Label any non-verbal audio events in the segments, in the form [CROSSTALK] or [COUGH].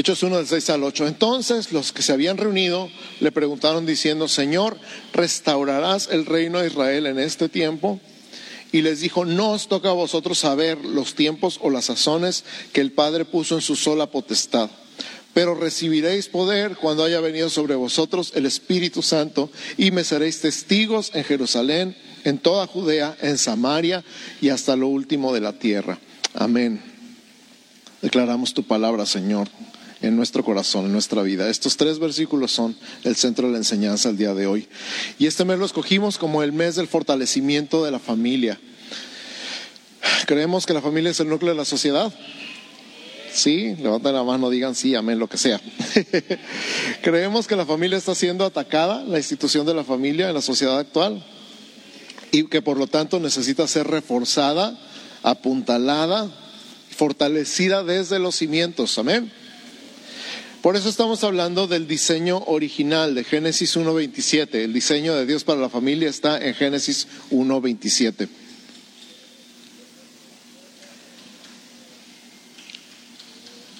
Hechos 1 del 6 al 8. Entonces los que se habían reunido le preguntaron diciendo, Señor, ¿restaurarás el reino de Israel en este tiempo? Y les dijo, no os toca a vosotros saber los tiempos o las sazones que el Padre puso en su sola potestad. Pero recibiréis poder cuando haya venido sobre vosotros el Espíritu Santo y me seréis testigos en Jerusalén, en toda Judea, en Samaria y hasta lo último de la tierra. Amén. Declaramos tu palabra, Señor en nuestro corazón, en nuestra vida. Estos tres versículos son el centro de la enseñanza el día de hoy. Y este mes lo escogimos como el mes del fortalecimiento de la familia. ¿Creemos que la familia es el núcleo de la sociedad? Sí, levanten la mano, digan sí, amén, lo que sea. [LAUGHS] ¿Creemos que la familia está siendo atacada, la institución de la familia en la sociedad actual? Y que por lo tanto necesita ser reforzada, apuntalada, fortalecida desde los cimientos. Amén. Por eso estamos hablando del diseño original de Génesis 1.27. El diseño de Dios para la familia está en Génesis 1.27.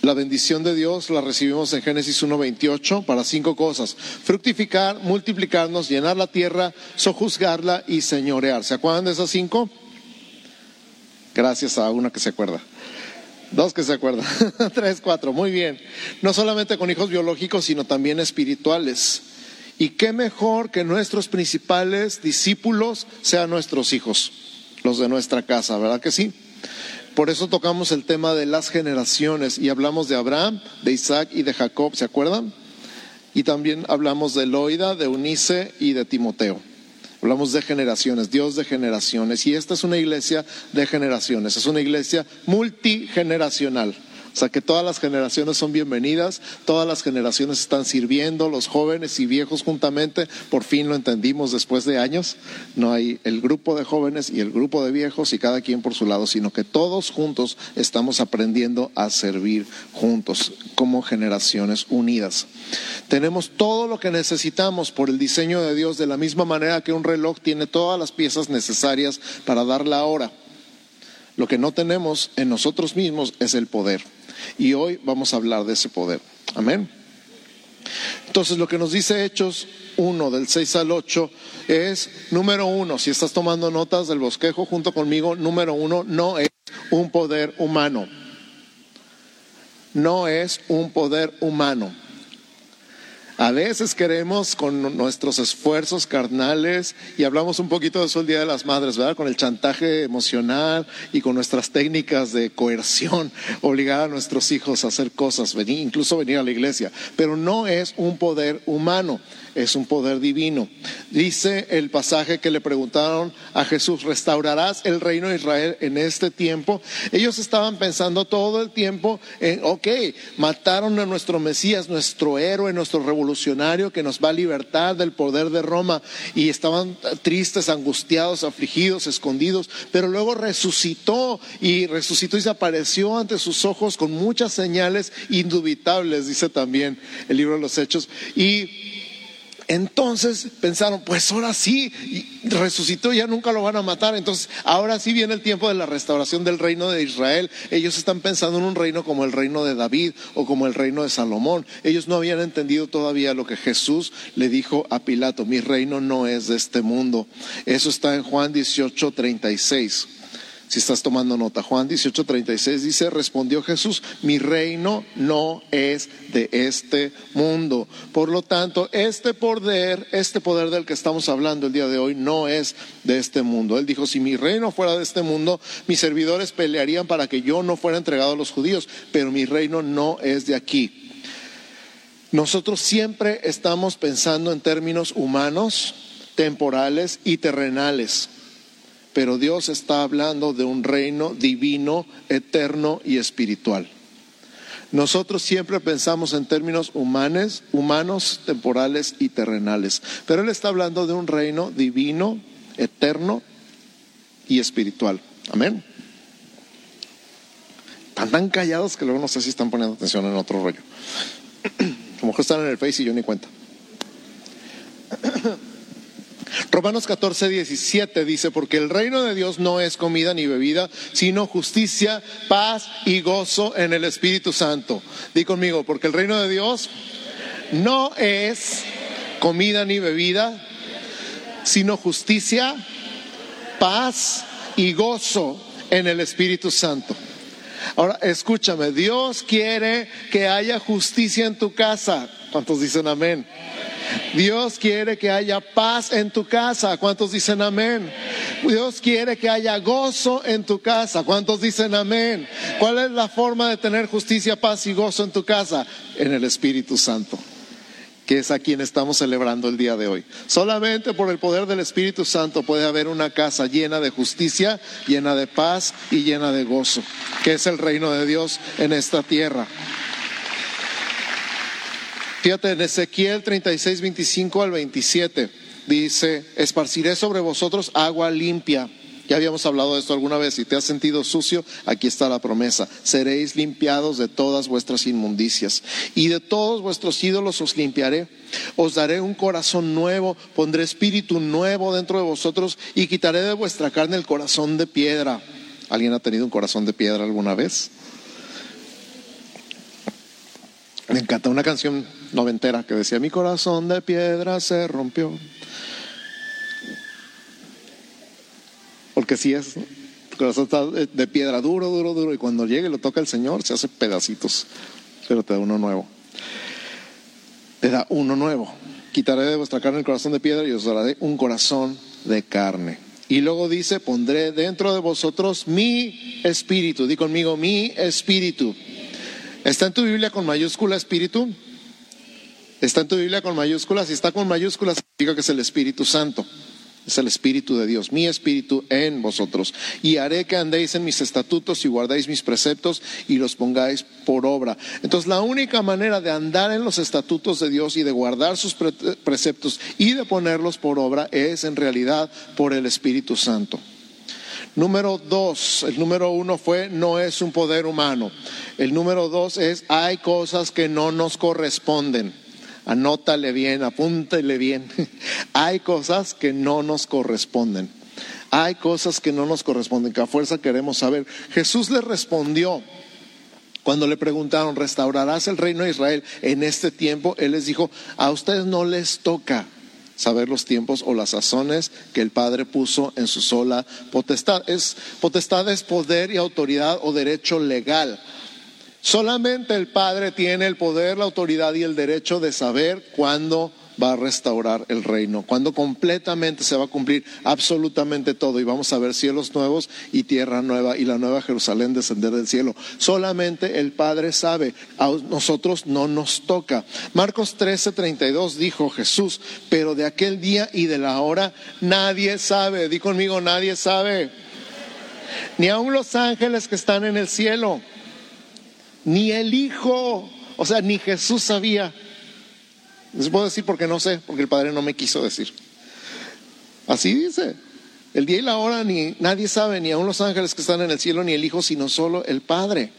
La bendición de Dios la recibimos en Génesis 1.28 para cinco cosas. Fructificar, multiplicarnos, llenar la tierra, sojuzgarla y señorear. ¿Se acuerdan de esas cinco? Gracias a una que se acuerda. Dos que se acuerdan. [LAUGHS] Tres, cuatro. Muy bien. No solamente con hijos biológicos, sino también espirituales. Y qué mejor que nuestros principales discípulos sean nuestros hijos, los de nuestra casa, ¿verdad que sí? Por eso tocamos el tema de las generaciones y hablamos de Abraham, de Isaac y de Jacob, ¿se acuerdan? Y también hablamos de Loida, de Unice y de Timoteo. Hablamos de generaciones, Dios de generaciones. Y esta es una iglesia de generaciones, es una iglesia multigeneracional. O sea que todas las generaciones son bienvenidas, todas las generaciones están sirviendo, los jóvenes y viejos juntamente, por fin lo entendimos después de años, no hay el grupo de jóvenes y el grupo de viejos y cada quien por su lado, sino que todos juntos estamos aprendiendo a servir juntos como generaciones unidas. Tenemos todo lo que necesitamos por el diseño de Dios de la misma manera que un reloj tiene todas las piezas necesarias para dar la hora. Lo que no tenemos en nosotros mismos es el poder. Y hoy vamos a hablar de ese poder. Amén. Entonces lo que nos dice Hechos 1 del 6 al 8 es, número uno, si estás tomando notas del bosquejo junto conmigo, número uno, no es un poder humano. No es un poder humano. A veces queremos con nuestros esfuerzos carnales, y hablamos un poquito de eso el Día de las Madres, ¿verdad? Con el chantaje emocional y con nuestras técnicas de coerción, obligar a nuestros hijos a hacer cosas, incluso venir a la iglesia. Pero no es un poder humano es un poder divino. Dice el pasaje que le preguntaron a Jesús, ¿restaurarás el reino de Israel en este tiempo? Ellos estaban pensando todo el tiempo en, ok, mataron a nuestro Mesías, nuestro héroe, nuestro revolucionario que nos va a libertar del poder de Roma y estaban tristes, angustiados, afligidos, escondidos, pero luego resucitó y resucitó y se apareció ante sus ojos con muchas señales indubitables, dice también el libro de los Hechos. Y entonces pensaron, pues ahora sí, resucitó, ya nunca lo van a matar. Entonces, ahora sí viene el tiempo de la restauración del reino de Israel. Ellos están pensando en un reino como el reino de David o como el reino de Salomón. Ellos no habían entendido todavía lo que Jesús le dijo a Pilato, mi reino no es de este mundo. Eso está en Juan 18, 36 si estás tomando nota. Juan 18:36 dice, respondió Jesús, mi reino no es de este mundo. Por lo tanto, este poder, este poder del que estamos hablando el día de hoy, no es de este mundo. Él dijo, si mi reino fuera de este mundo, mis servidores pelearían para que yo no fuera entregado a los judíos, pero mi reino no es de aquí. Nosotros siempre estamos pensando en términos humanos, temporales y terrenales pero Dios está hablando de un reino divino, eterno y espiritual. Nosotros siempre pensamos en términos humanos, humanos, temporales y terrenales, pero Él está hablando de un reino divino, eterno y espiritual. Amén. Están tan callados que luego no sé si están poniendo atención en otro rollo. [CLEARS THROAT] Como que están en el Face y yo ni cuenta. Romanos 14, 17 dice, porque el reino de Dios no es comida ni bebida, sino justicia, paz y gozo en el Espíritu Santo. Di conmigo, porque el reino de Dios no es comida ni bebida, sino justicia, paz y gozo en el Espíritu Santo. Ahora, escúchame, Dios quiere que haya justicia en tu casa. ¿Cuántos dicen amén? Dios quiere que haya paz en tu casa. ¿Cuántos dicen amén? Dios quiere que haya gozo en tu casa. ¿Cuántos dicen amén? ¿Cuál es la forma de tener justicia, paz y gozo en tu casa? En el Espíritu Santo que es a quien estamos celebrando el día de hoy. Solamente por el poder del Espíritu Santo puede haber una casa llena de justicia, llena de paz y llena de gozo, que es el reino de Dios en esta tierra. Fíjate, en Ezequiel 36, 25 al 27 dice, esparciré sobre vosotros agua limpia. Ya habíamos hablado de esto alguna vez. Si te has sentido sucio, aquí está la promesa. Seréis limpiados de todas vuestras inmundicias. Y de todos vuestros ídolos os limpiaré. Os daré un corazón nuevo. Pondré espíritu nuevo dentro de vosotros. Y quitaré de vuestra carne el corazón de piedra. ¿Alguien ha tenido un corazón de piedra alguna vez? Me encanta una canción noventera que decía, mi corazón de piedra se rompió. Porque si es, el corazón está de piedra duro, duro, duro, y cuando llegue y lo toca el Señor se hace pedacitos, pero te da uno nuevo. Te da uno nuevo. Quitaré de vuestra carne el corazón de piedra y os daré un corazón de carne. Y luego dice, pondré dentro de vosotros mi espíritu. Di conmigo, mi espíritu. ¿Está en tu Biblia con mayúscula espíritu? Está en tu Biblia con mayúsculas. Si está con mayúsculas, significa que es el Espíritu Santo. Es el Espíritu de Dios, mi Espíritu en vosotros. Y haré que andéis en mis estatutos y guardéis mis preceptos y los pongáis por obra. Entonces, la única manera de andar en los estatutos de Dios y de guardar sus preceptos y de ponerlos por obra es en realidad por el Espíritu Santo. Número dos, el número uno fue no es un poder humano. El número dos es hay cosas que no nos corresponden. Anótale bien, apúntale bien. [LAUGHS] hay cosas que no nos corresponden. Hay cosas que no nos corresponden, que a fuerza queremos saber. Jesús le respondió cuando le preguntaron, ¿restaurarás el reino de Israel en este tiempo? Él les dijo, a ustedes no les toca saber los tiempos o las sazones que el Padre puso en su sola potestad. Es, potestad es poder y autoridad o derecho legal. Solamente el Padre tiene el poder, la autoridad y el derecho de saber cuándo va a restaurar el reino, cuando completamente se va a cumplir absolutamente todo. Y vamos a ver cielos nuevos y tierra nueva y la nueva Jerusalén descender del cielo. Solamente el Padre sabe, a nosotros no nos toca. Marcos 13:32 dijo Jesús, pero de aquel día y de la hora nadie sabe, di conmigo, nadie sabe, ni aun los ángeles que están en el cielo, ni el Hijo, o sea, ni Jesús sabía les puedo decir porque no sé, porque el Padre no me quiso decir. Así dice. El día y la hora ni nadie sabe, ni aun los ángeles que están en el cielo, ni el Hijo, sino solo el Padre.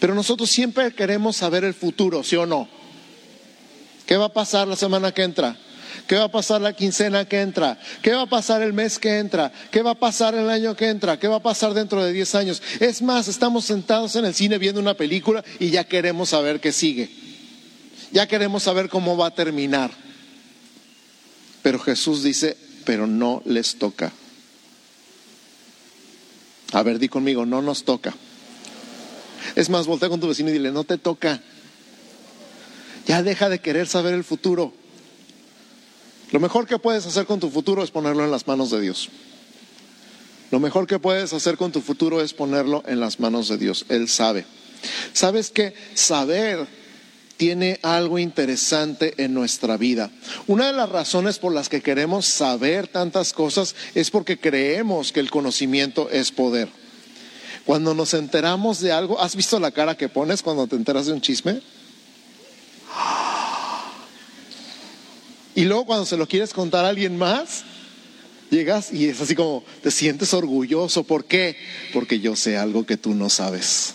Pero nosotros siempre queremos saber el futuro, ¿sí o no? ¿Qué va a pasar la semana que entra? ¿Qué va a pasar la quincena que entra? ¿Qué va a pasar el mes que entra? ¿Qué va a pasar el año que entra? ¿Qué va a pasar dentro de 10 años? Es más, estamos sentados en el cine viendo una película y ya queremos saber qué sigue. Ya queremos saber cómo va a terminar. Pero Jesús dice, pero no les toca. A ver, di conmigo, no nos toca. Es más, voltea con tu vecino y dile, no te toca. Ya deja de querer saber el futuro. Lo mejor que puedes hacer con tu futuro es ponerlo en las manos de Dios. Lo mejor que puedes hacer con tu futuro es ponerlo en las manos de Dios. Él sabe. ¿Sabes que Saber tiene algo interesante en nuestra vida. Una de las razones por las que queremos saber tantas cosas es porque creemos que el conocimiento es poder. Cuando nos enteramos de algo, ¿has visto la cara que pones cuando te enteras de un chisme? Y luego cuando se lo quieres contar a alguien más, llegas y es así como te sientes orgulloso. ¿Por qué? Porque yo sé algo que tú no sabes.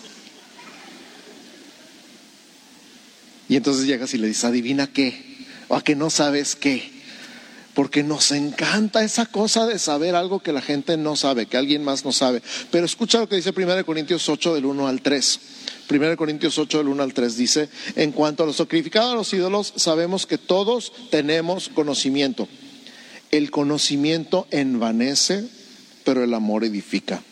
Y entonces llegas y le dices, adivina qué, o a que no sabes qué. porque nos encanta esa cosa de saber algo que la gente no sabe, que alguien más no sabe. Pero escucha lo que dice 1 Corintios 8 del 1 al 3. 1 Corintios 8 del 1 al 3 dice, en cuanto a los sacrificados a los ídolos, sabemos que todos tenemos conocimiento. El conocimiento envanece, pero el amor edifica.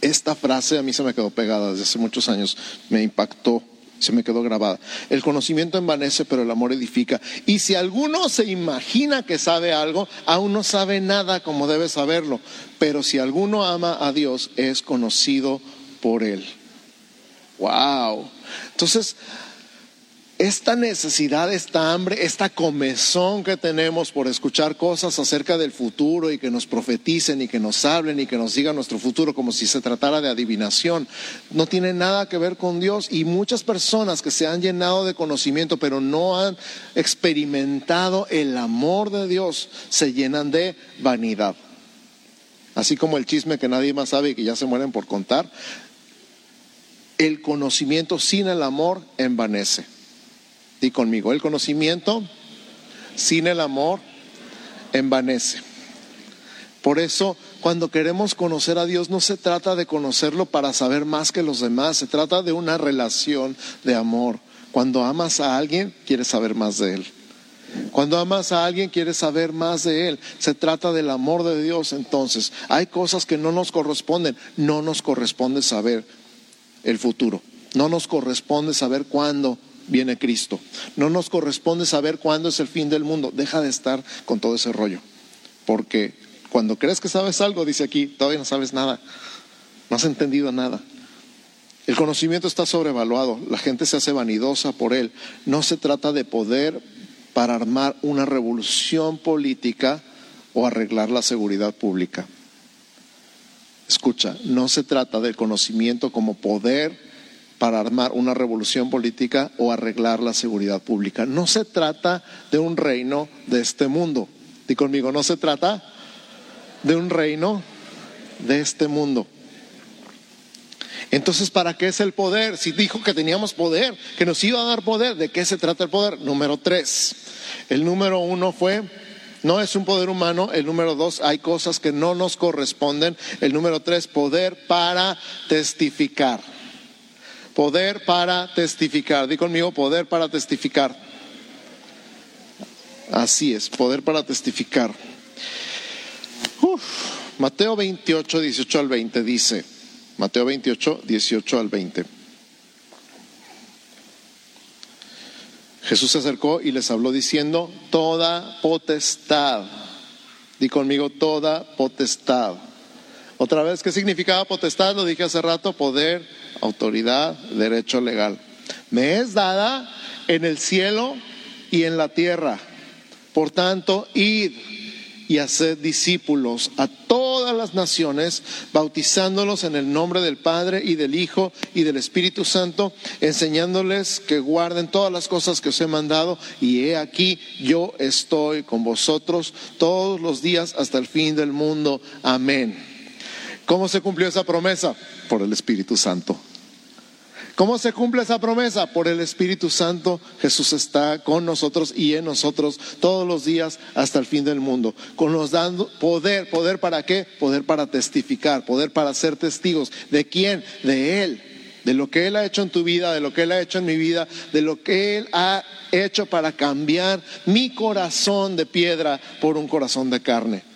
Esta frase a mí se me quedó pegada desde hace muchos años, me impactó, se me quedó grabada. El conocimiento envanece, pero el amor edifica. Y si alguno se imagina que sabe algo, aún no sabe nada como debe saberlo. Pero si alguno ama a Dios, es conocido por él. Wow. Entonces, esta necesidad, esta hambre, esta comezón que tenemos por escuchar cosas acerca del futuro y que nos profeticen y que nos hablen y que nos digan nuestro futuro como si se tratara de adivinación, no tiene nada que ver con Dios y muchas personas que se han llenado de conocimiento pero no han experimentado el amor de Dios se llenan de vanidad. Así como el chisme que nadie más sabe y que ya se mueren por contar, el conocimiento sin el amor envanece. Y conmigo, el conocimiento sin el amor envanece. Por eso, cuando queremos conocer a Dios, no se trata de conocerlo para saber más que los demás, se trata de una relación de amor. Cuando amas a alguien, quieres saber más de él. Cuando amas a alguien, quieres saber más de él. Se trata del amor de Dios. Entonces, hay cosas que no nos corresponden. No nos corresponde saber el futuro. No nos corresponde saber cuándo viene Cristo. No nos corresponde saber cuándo es el fin del mundo. Deja de estar con todo ese rollo. Porque cuando crees que sabes algo, dice aquí, todavía no sabes nada. No has entendido nada. El conocimiento está sobrevaluado. La gente se hace vanidosa por él. No se trata de poder para armar una revolución política o arreglar la seguridad pública. Escucha, no se trata del conocimiento como poder para armar una revolución política o arreglar la seguridad pública. No se trata de un reino de este mundo. Y conmigo, no se trata de un reino de este mundo. Entonces, ¿para qué es el poder? Si dijo que teníamos poder, que nos iba a dar poder, ¿de qué se trata el poder? Número tres. El número uno fue, no es un poder humano. El número dos, hay cosas que no nos corresponden. El número tres, poder para testificar. Poder para testificar. Di conmigo, poder para testificar. Así es, poder para testificar. Mateo 28, 18 al 20 dice, Mateo 28, 18 al 20. Jesús se acercó y les habló diciendo, toda potestad, di conmigo, toda potestad. Otra vez, ¿qué significaba potestad? Lo dije hace rato, poder, autoridad, derecho legal. Me es dada en el cielo y en la tierra. Por tanto, id y haced discípulos a todas las naciones, bautizándolos en el nombre del Padre y del Hijo y del Espíritu Santo, enseñándoles que guarden todas las cosas que os he mandado, y he aquí, yo estoy con vosotros todos los días hasta el fin del mundo. Amén. ¿Cómo se cumplió esa promesa? Por el Espíritu Santo. ¿Cómo se cumple esa promesa? Por el Espíritu Santo Jesús está con nosotros y en nosotros todos los días hasta el fin del mundo. Con nos dando poder, poder para qué? Poder para testificar, poder para ser testigos. ¿De quién? De Él. De lo que Él ha hecho en tu vida, de lo que Él ha hecho en mi vida, de lo que Él ha hecho para cambiar mi corazón de piedra por un corazón de carne.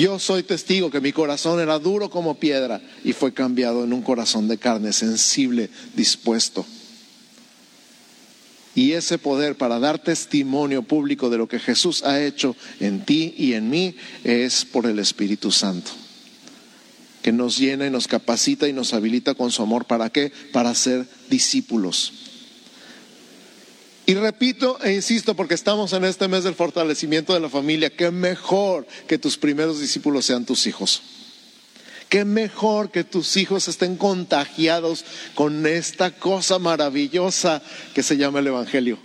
Yo soy testigo que mi corazón era duro como piedra y fue cambiado en un corazón de carne sensible, dispuesto. Y ese poder para dar testimonio público de lo que Jesús ha hecho en ti y en mí es por el Espíritu Santo, que nos llena y nos capacita y nos habilita con su amor. ¿Para qué? Para ser discípulos. Y repito e insisto, porque estamos en este mes del fortalecimiento de la familia, que mejor que tus primeros discípulos sean tus hijos. Qué mejor que tus hijos estén contagiados con esta cosa maravillosa que se llama el Evangelio.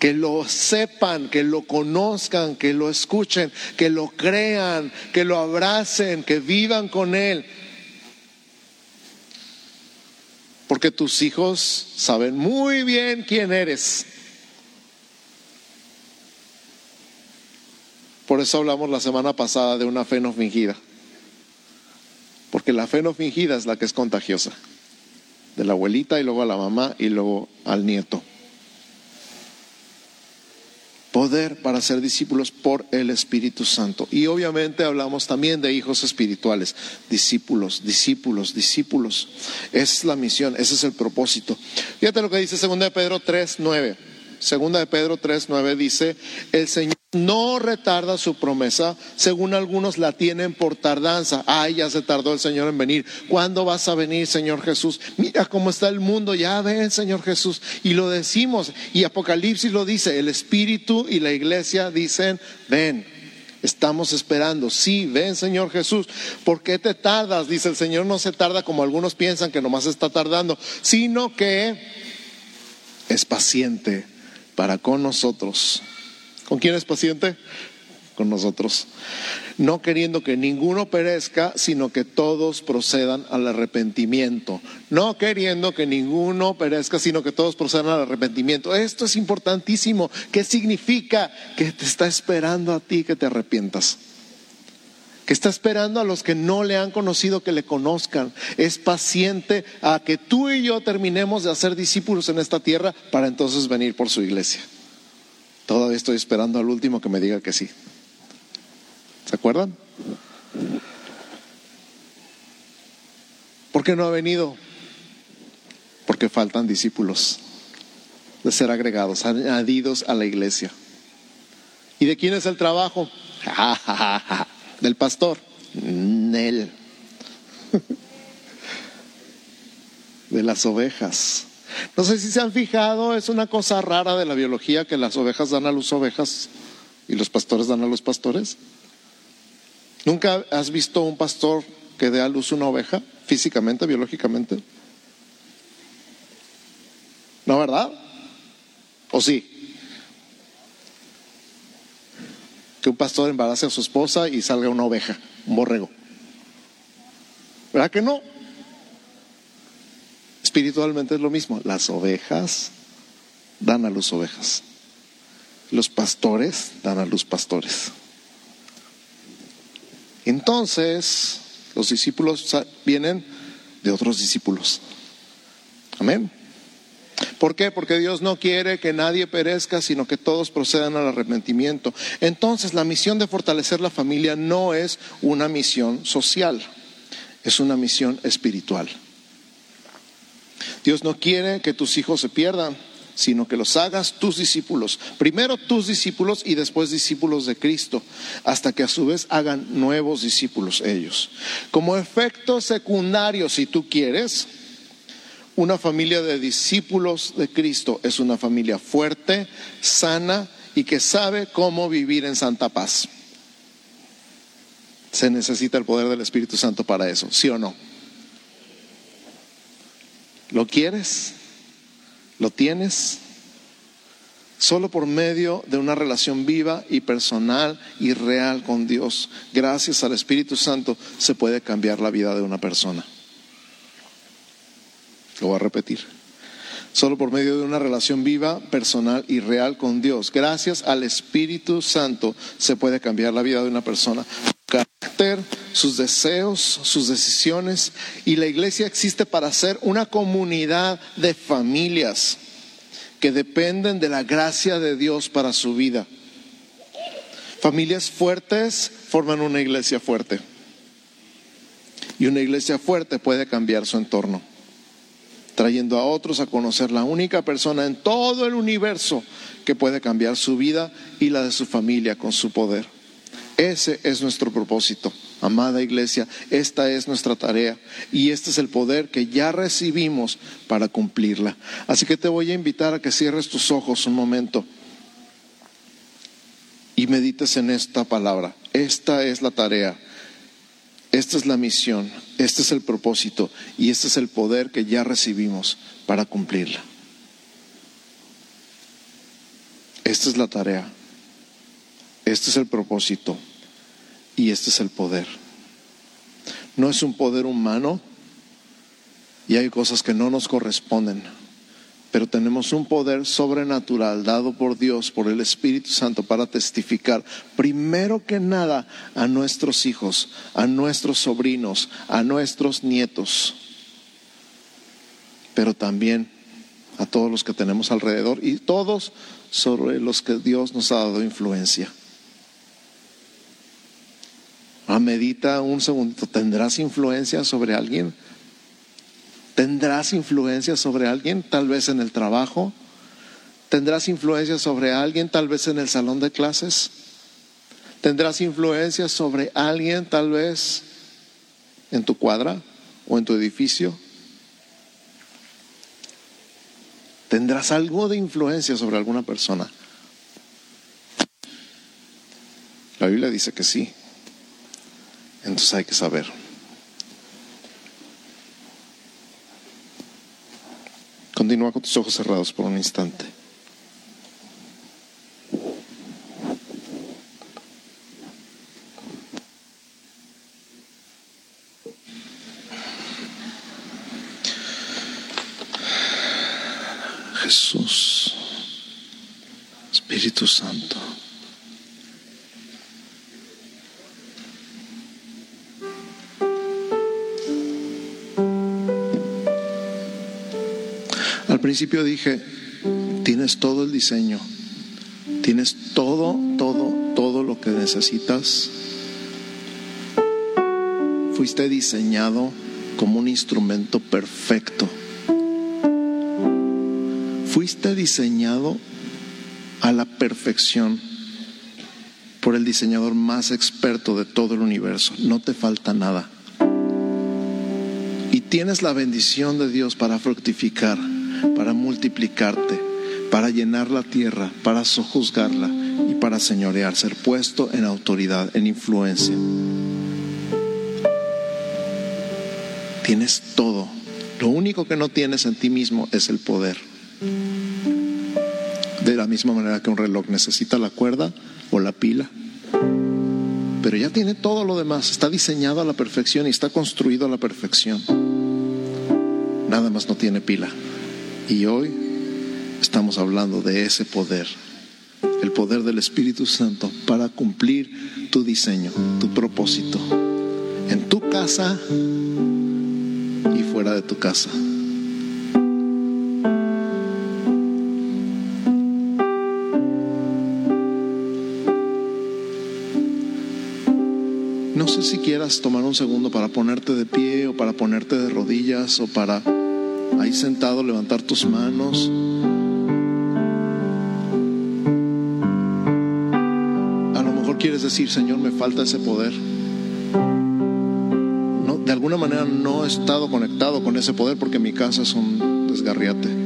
Que lo sepan, que lo conozcan, que lo escuchen, que lo crean, que lo abracen, que vivan con Él porque tus hijos saben muy bien quién eres. Por eso hablamos la semana pasada de una fe no fingida. Porque la fe no fingida es la que es contagiosa. De la abuelita y luego a la mamá y luego al nieto poder para ser discípulos por el Espíritu Santo. Y obviamente hablamos también de hijos espirituales, discípulos, discípulos, discípulos. Esa es la misión, ese es el propósito. Fíjate lo que dice 2 de Pedro 3, 9. Segunda de Pedro 3, 9 dice, el Señor no retarda su promesa, según algunos la tienen por tardanza. Ay, ya se tardó el Señor en venir. ¿Cuándo vas a venir, Señor Jesús? Mira cómo está el mundo, ya ven, Señor Jesús. Y lo decimos, y Apocalipsis lo dice, el Espíritu y la iglesia dicen, ven. Estamos esperando. Sí, ven Señor Jesús. ¿Por qué te tardas? Dice el Señor, no se tarda como algunos piensan que nomás está tardando, sino que es paciente para con nosotros. ¿Con quién es paciente? Con nosotros. No queriendo que ninguno perezca, sino que todos procedan al arrepentimiento. No queriendo que ninguno perezca, sino que todos procedan al arrepentimiento. Esto es importantísimo. ¿Qué significa? Que te está esperando a ti que te arrepientas que está esperando a los que no le han conocido que le conozcan. Es paciente a que tú y yo terminemos de hacer discípulos en esta tierra para entonces venir por su iglesia. Todavía estoy esperando al último que me diga que sí. ¿Se acuerdan? ¿Por qué no ha venido? Porque faltan discípulos de ser agregados, añadidos a la iglesia. ¿Y de quién es el trabajo? [LAUGHS] del pastor. Nel. [LAUGHS] De las ovejas. No sé si se han fijado, es una cosa rara de la biología que las ovejas dan a las ovejas y los pastores dan a los pastores. ¿Nunca has visto un pastor que dé a luz una oveja físicamente, biológicamente? ¿No, verdad? ¿O sí? que un pastor embarace a su esposa y salga una oveja, un borrego. ¿Verdad que no? Espiritualmente es lo mismo. Las ovejas dan a luz ovejas. Los pastores dan a luz pastores. Entonces, los discípulos vienen de otros discípulos. Amén. ¿Por qué? Porque Dios no quiere que nadie perezca, sino que todos procedan al arrepentimiento. Entonces, la misión de fortalecer la familia no es una misión social, es una misión espiritual. Dios no quiere que tus hijos se pierdan, sino que los hagas tus discípulos. Primero tus discípulos y después discípulos de Cristo, hasta que a su vez hagan nuevos discípulos ellos. Como efecto secundario, si tú quieres, una familia de discípulos de Cristo es una familia fuerte, sana y que sabe cómo vivir en santa paz. Se necesita el poder del Espíritu Santo para eso, ¿sí o no? ¿Lo quieres? ¿Lo tienes? Solo por medio de una relación viva y personal y real con Dios, gracias al Espíritu Santo, se puede cambiar la vida de una persona. Lo voy a repetir. Solo por medio de una relación viva, personal y real con Dios. Gracias al Espíritu Santo se puede cambiar la vida de una persona. Sus deseos, sus decisiones. Y la iglesia existe para ser una comunidad de familias que dependen de la gracia de Dios para su vida. Familias fuertes forman una iglesia fuerte. Y una iglesia fuerte puede cambiar su entorno trayendo a otros a conocer la única persona en todo el universo que puede cambiar su vida y la de su familia con su poder. Ese es nuestro propósito, amada iglesia, esta es nuestra tarea y este es el poder que ya recibimos para cumplirla. Así que te voy a invitar a que cierres tus ojos un momento y medites en esta palabra. Esta es la tarea esta es la misión, este es el propósito y este es el poder que ya recibimos para cumplirla. Esta es la tarea, este es el propósito y este es el poder. No es un poder humano y hay cosas que no nos corresponden, pero tenemos un poder sobrenatural dado por Dios, por el Espíritu Santo, para testificar, primero que nada, a nuestros hijos, a nuestros sobrinos, a nuestros nietos, pero también a todos los que tenemos alrededor y todos sobre los que Dios nos ha dado influencia. Ah, medita un segundito, ¿tendrás influencia sobre alguien? ¿Tendrás influencia sobre alguien, tal vez en el trabajo? ¿Tendrás influencia sobre alguien, tal vez en el salón de clases? ¿Tendrás influencia sobre alguien, tal vez en tu cuadra o en tu edificio? ¿Tendrás algo de influencia sobre alguna persona? La Biblia dice que sí. Entonces hay que saber. Continúa con tus ojos cerrados por un instante. Principio dije, tienes todo el diseño, tienes todo, todo, todo lo que necesitas. Fuiste diseñado como un instrumento perfecto. Fuiste diseñado a la perfección por el diseñador más experto de todo el universo. No te falta nada. Y tienes la bendición de Dios para fructificar para multiplicarte, para llenar la tierra, para sojuzgarla y para señorear, ser puesto en autoridad, en influencia. Tienes todo. Lo único que no tienes en ti mismo es el poder. De la misma manera que un reloj necesita la cuerda o la pila. Pero ya tiene todo lo demás. Está diseñado a la perfección y está construido a la perfección. Nada más no tiene pila. Y hoy estamos hablando de ese poder, el poder del Espíritu Santo para cumplir tu diseño, tu propósito, en tu casa y fuera de tu casa. No sé si quieras tomar un segundo para ponerte de pie o para ponerte de rodillas o para ahí sentado, levantar tus manos. A lo mejor quieres decir, Señor, me falta ese poder. No, de alguna manera no he estado conectado con ese poder porque mi casa es un desgarriate.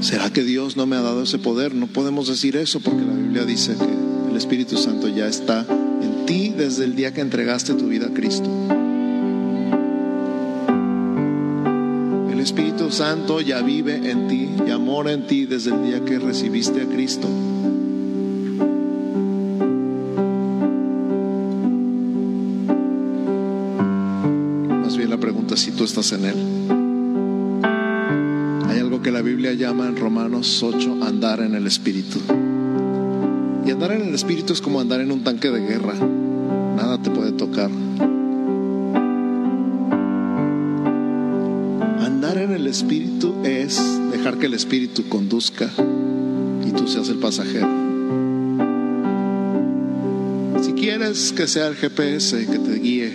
¿Será que Dios no me ha dado ese poder? No podemos decir eso porque la Biblia dice que Espíritu Santo ya está en ti desde el día que entregaste tu vida a Cristo. El Espíritu Santo ya vive en ti y amora en ti desde el día que recibiste a Cristo. Más bien la pregunta si tú estás en Él. Hay algo que la Biblia llama en Romanos 8 andar en el Espíritu. Andar en el Espíritu es como andar en un tanque de guerra. Nada te puede tocar. Andar en el Espíritu es dejar que el Espíritu conduzca y tú seas el pasajero. Si quieres que sea el GPS que te guíe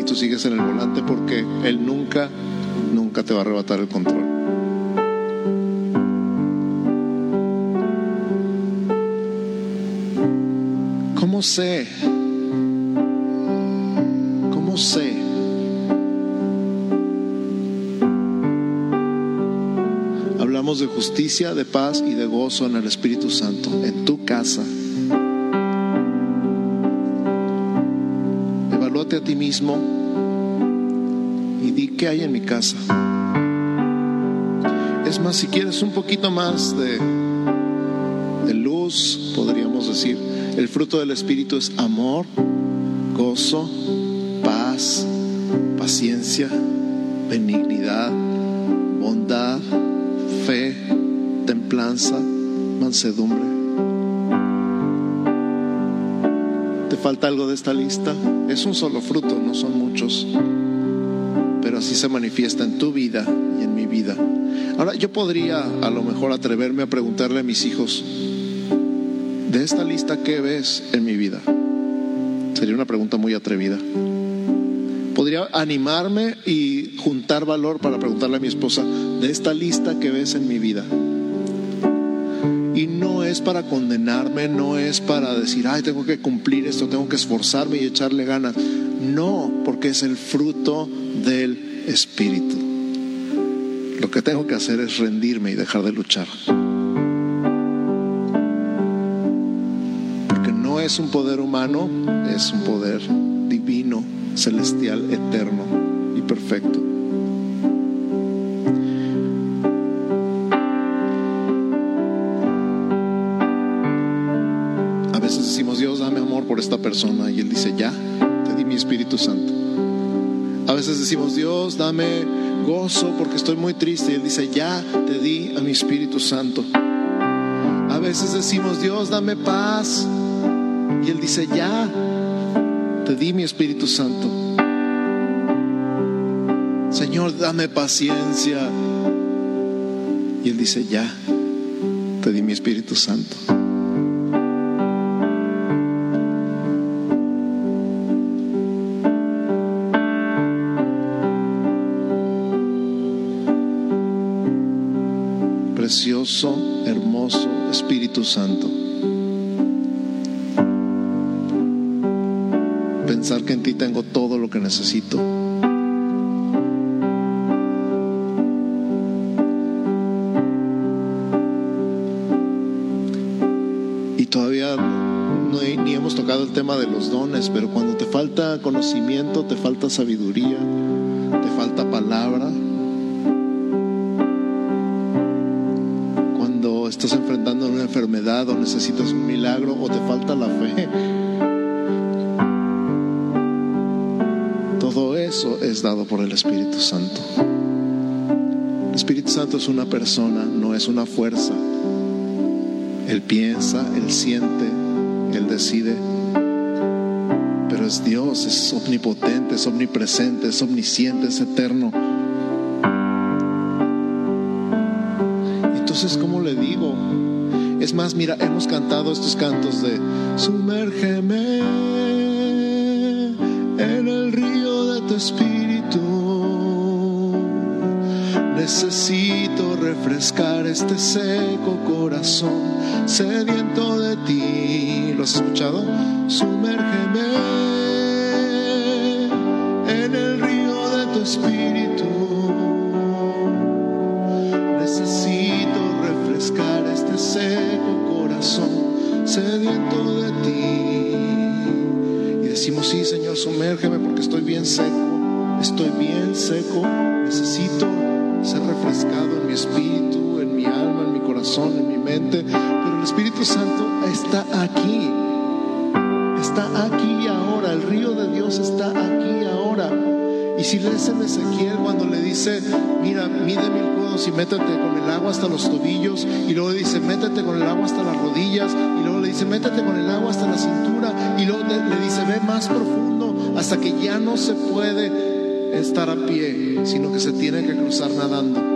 y tú sigues en el volante porque Él nunca, nunca te va a arrebatar el control. ¿Cómo sé? ¿Cómo sé? Hablamos de justicia, de paz y de gozo en el Espíritu Santo, en tu casa. Evalúate a ti mismo y di qué hay en mi casa. Es más, si quieres un poquito más de, de luz, podríamos decir, el fruto del Espíritu es amor, gozo, paz, paciencia, benignidad, bondad, fe, templanza, mansedumbre. ¿Te falta algo de esta lista? Es un solo fruto, no son muchos, pero así se manifiesta en tu vida y en mi vida. Ahora, yo podría a lo mejor atreverme a preguntarle a mis hijos, esta lista, ¿qué ves en mi vida? Sería una pregunta muy atrevida. Podría animarme y juntar valor para preguntarle a mi esposa, de esta lista, ¿qué ves en mi vida? Y no es para condenarme, no es para decir, ay, tengo que cumplir esto, tengo que esforzarme y echarle ganas. No, porque es el fruto del Espíritu. Lo que tengo que hacer es rendirme y dejar de luchar. Es un poder humano, es un poder divino, celestial, eterno y perfecto. A veces decimos, Dios, dame amor por esta persona. Y Él dice, ya, te di mi Espíritu Santo. A veces decimos, Dios, dame gozo porque estoy muy triste. Y Él dice, ya te di a mi Espíritu Santo. A veces decimos, Dios, dame paz. Y Él dice, ya te di mi Espíritu Santo. Señor, dame paciencia. Y Él dice, ya te di mi Espíritu Santo. precioso, hermoso Espíritu Santo. Que en ti tengo todo lo que necesito. Y todavía no ni hemos tocado el tema de los dones, pero cuando te falta conocimiento, te falta sabiduría, te falta palabra, cuando estás enfrentando una enfermedad o necesitas un milagro o te falta la fe. Eso es dado por el Espíritu Santo. El Espíritu Santo es una persona, no es una fuerza. Él piensa, Él siente, Él decide. Pero es Dios, es omnipotente, es omnipresente, es omnisciente, es eterno. Entonces, ¿cómo le digo? Es más, mira, hemos cantado estos cantos de Sumérgeme Necesito refrescar este seco corazón sediento de ti. ¿Lo has escuchado? Sumérgeme en el río de tu espíritu. Necesito refrescar este seco corazón sediento de ti. Y decimos, sí, Señor, sumérgeme porque estoy bien seco, estoy bien seco, ser refrescado en mi espíritu, en mi alma, en mi corazón, en mi mente. Pero el Espíritu Santo está aquí, está aquí y ahora, el río de Dios está aquí y ahora. Y si lees en Ezequiel cuando le dice, mira, mide mil codos y métete con el agua hasta los tobillos, y luego le dice, métete con el agua hasta las rodillas, y luego le dice, métete con el agua hasta la cintura, y luego le dice, ve más profundo, hasta que ya no se puede estar a pie, sino que se tiene que cruzar nadando.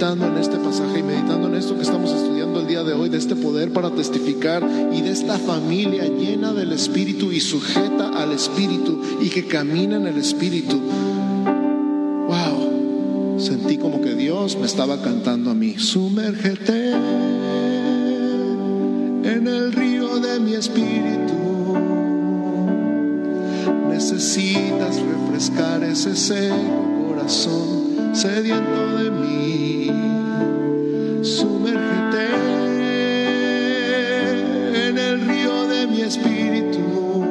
En este pasaje y meditando en esto que estamos estudiando el día de hoy, de este poder para testificar y de esta familia llena del Espíritu y sujeta al Espíritu y que camina en el Espíritu. Wow, sentí como que Dios me estaba cantando a mí, sumérgete en el río de mi Espíritu. Necesitas refrescar ese seco corazón sediento de mí. Sumérgete en el río de mi espíritu.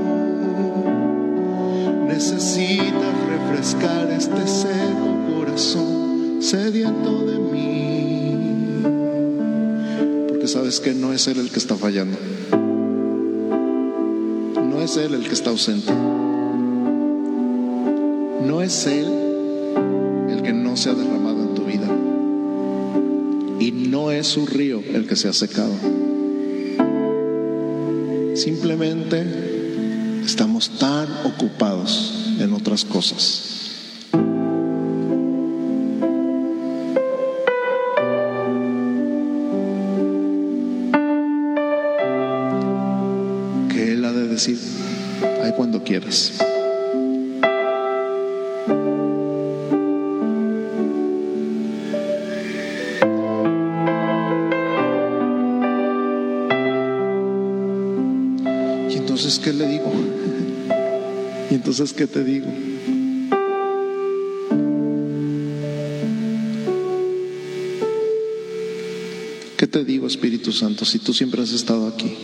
Necesitas refrescar este sedo corazón sediento de mí. Porque sabes que no es Él el que está fallando. No es Él el que está ausente. No es Él no se ha derramado en tu vida. Y no es un río el que se ha secado. Simplemente estamos tan ocupados en otras cosas. que Él ha de decir, ahí cuando quieras. entonces, ¿qué le digo? ¿Y entonces qué te digo? ¿Qué te digo, Espíritu Santo, si tú siempre has estado aquí?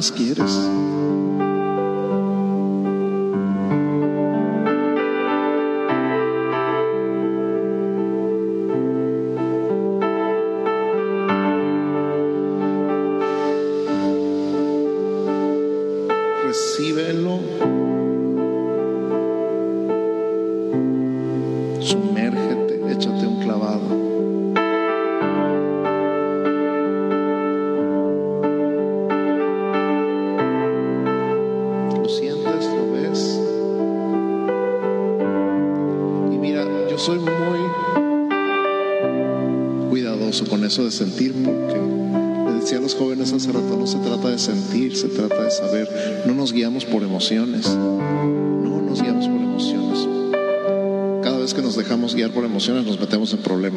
¿Qué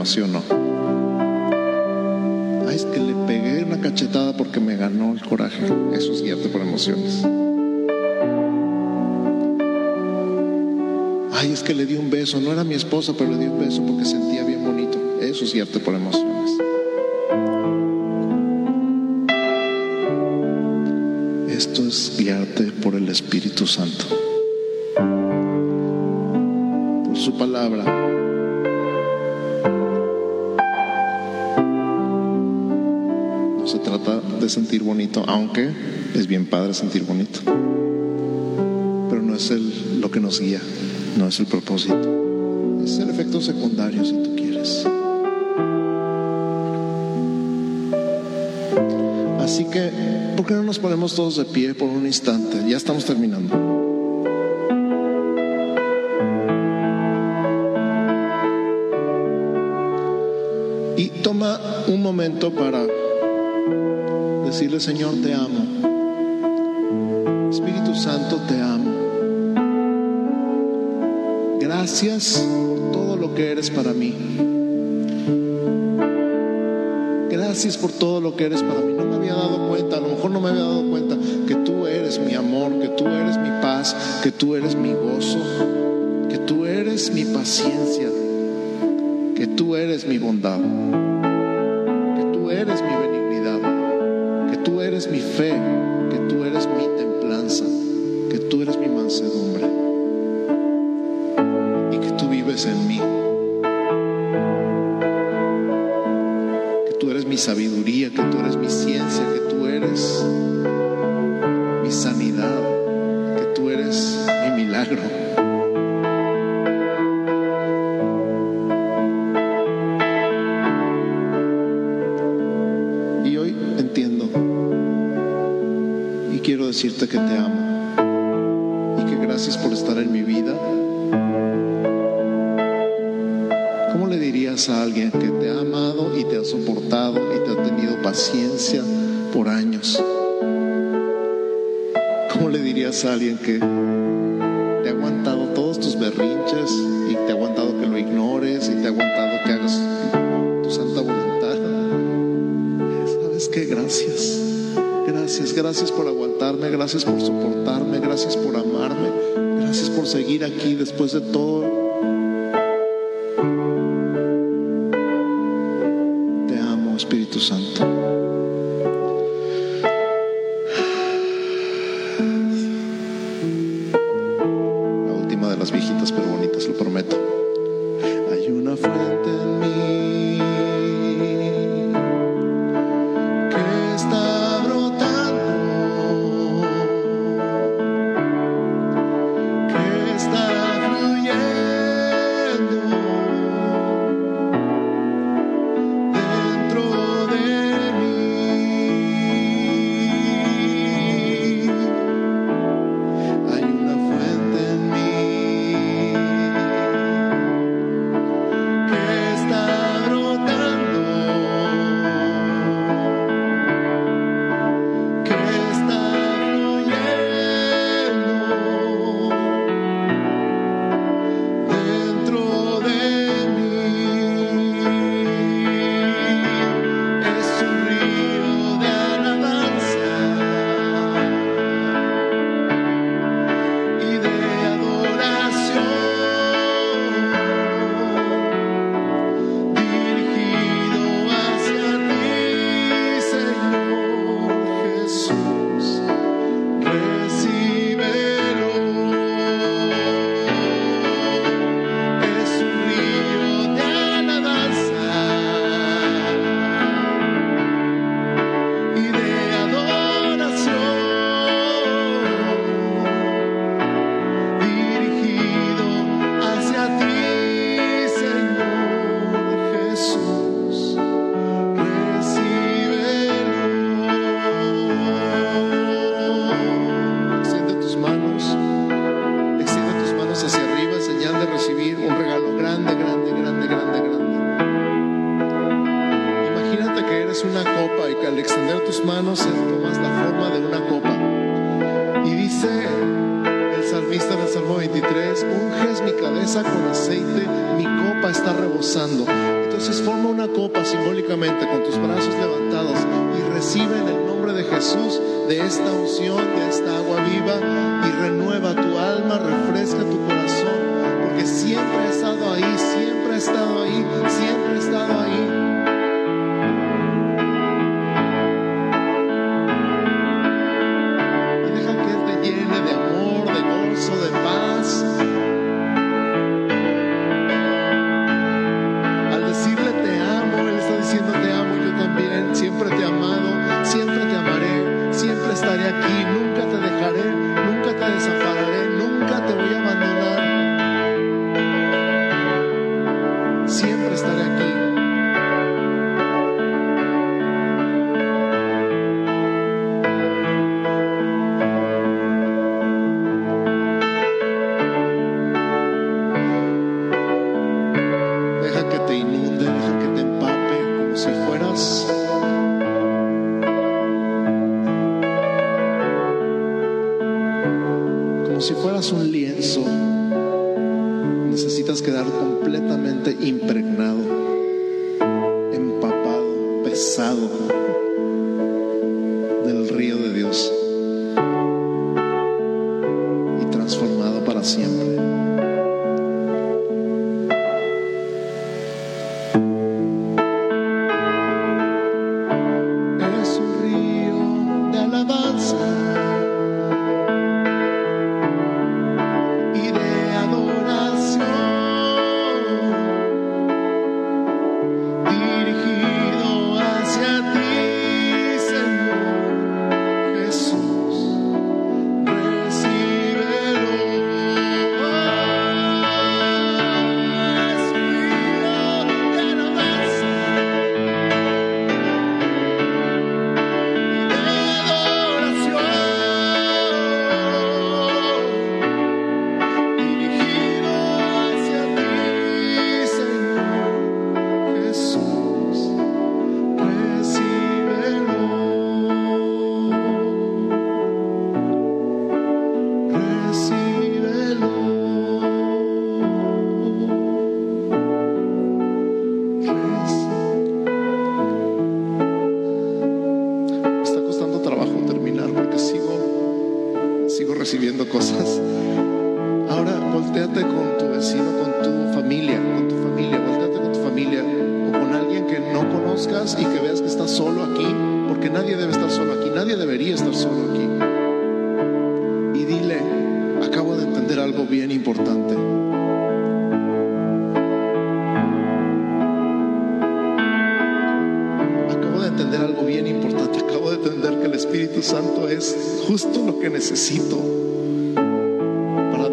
metemos en problemas, ¿sí o no? Ay, es que le pegué una cachetada porque me ganó el coraje. Eso es guiarte por emociones. Ay, es que le di un beso. No era mi esposa, pero le di un beso porque sentía bien bonito. Eso es guiarte por emociones. Esto es guiarte por el Espíritu Santo. Por su palabra. Se trata de sentir bonito, aunque es bien padre sentir bonito. Pero no es el, lo que nos guía, no es el propósito. Es el efecto secundario si tú quieres. Así que, ¿por qué no nos ponemos todos de pie por un instante? Ya estamos terminando. Y toma un momento para decirle, Señor, te amo. Espíritu Santo, te amo. Gracias por todo lo que eres para mí. Gracias por todo lo que eres para mí. No me había dado cuenta, a lo mejor no me había dado cuenta que tú eres mi amor, que tú eres mi paz, que tú eres mi gozo, que tú eres mi paciencia, que tú eres mi bondad, fe, quiero decirte que te amo y que gracias por estar en mi vida. ¿Cómo le dirías a alguien que te ha amado y te ha soportado y te ha tenido paciencia por años? ¿Cómo le dirías a alguien que te ha aguantado todos tus berrinches y te ha aguantado que lo ignores y te ha aguantado que hagas tu santa voluntad? [LAUGHS] ¿Sabes qué? Gracias. Gracias, gracias por aguantarme, gracias por soportarme, gracias por amarme, gracias por seguir aquí después de todo. de esta agua viva y renueva tu alma, refresca tu corazón, porque siempre ha estado ahí, siempre ha estado ahí, siempre ha estado ahí.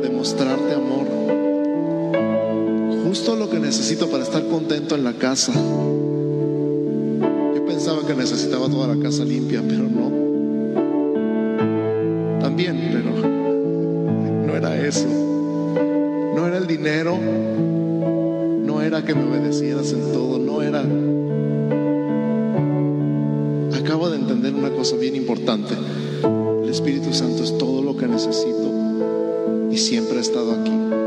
demostrarte amor. Justo lo que necesito para estar contento en la casa. Yo pensaba que necesitaba toda la casa limpia, pero no. También, pero no era eso. No era el dinero. No era que me obedecieras en todo. No era... Acabo de entender una cosa bien importante. El Espíritu Santo es todo lo que necesito siempre ha estado aquí.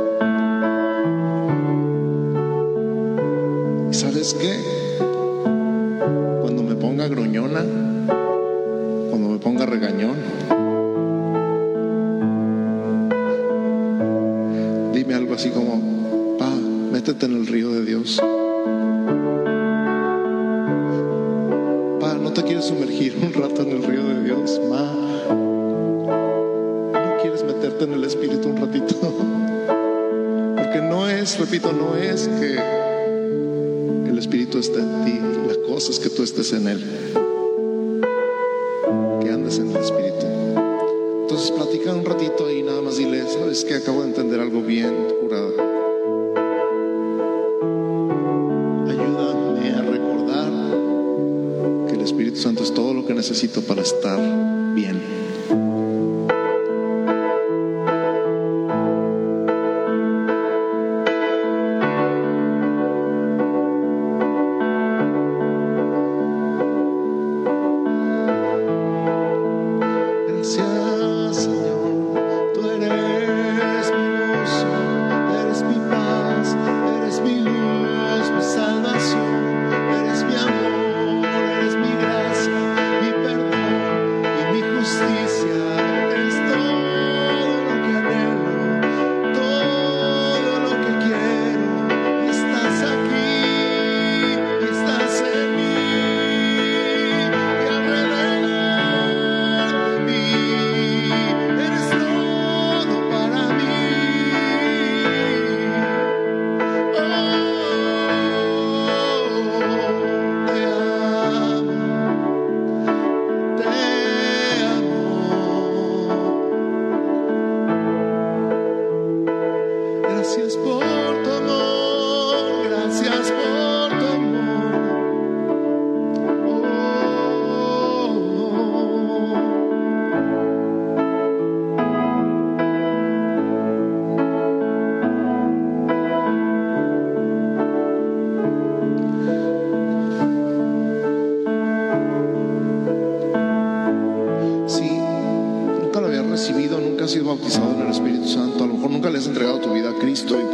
en Él.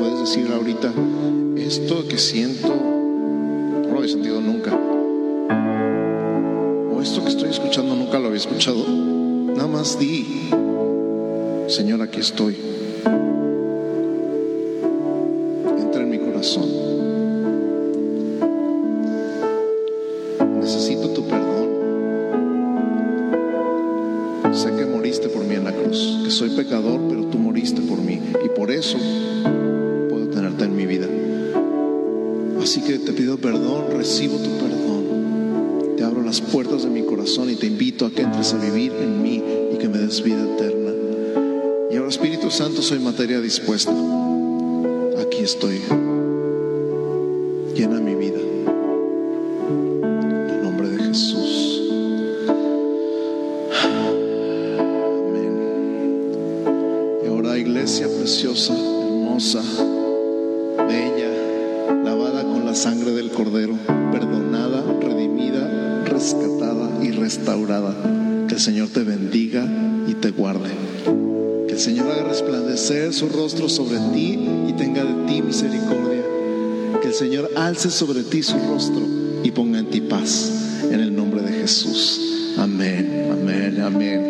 Puedes decir ahorita, esto que siento, no lo he sentido nunca. O esto que estoy escuchando nunca lo había escuchado. Nada más di, Señor, aquí estoy. Entra en mi corazón. Necesito tu perdón. Sé que moriste por mí en la cruz, que soy pecador, pero tú moriste por mí y por eso Así que te pido perdón, recibo tu perdón. Te abro las puertas de mi corazón y te invito a que entres a vivir en mí y que me des vida eterna. Y ahora Espíritu Santo, soy materia dispuesta. Aquí estoy. Llena mi vida. Su rostro sobre ti y tenga de ti misericordia. Que el Señor alce sobre ti su rostro y ponga en ti paz. En el nombre de Jesús. Amén, amén, amén.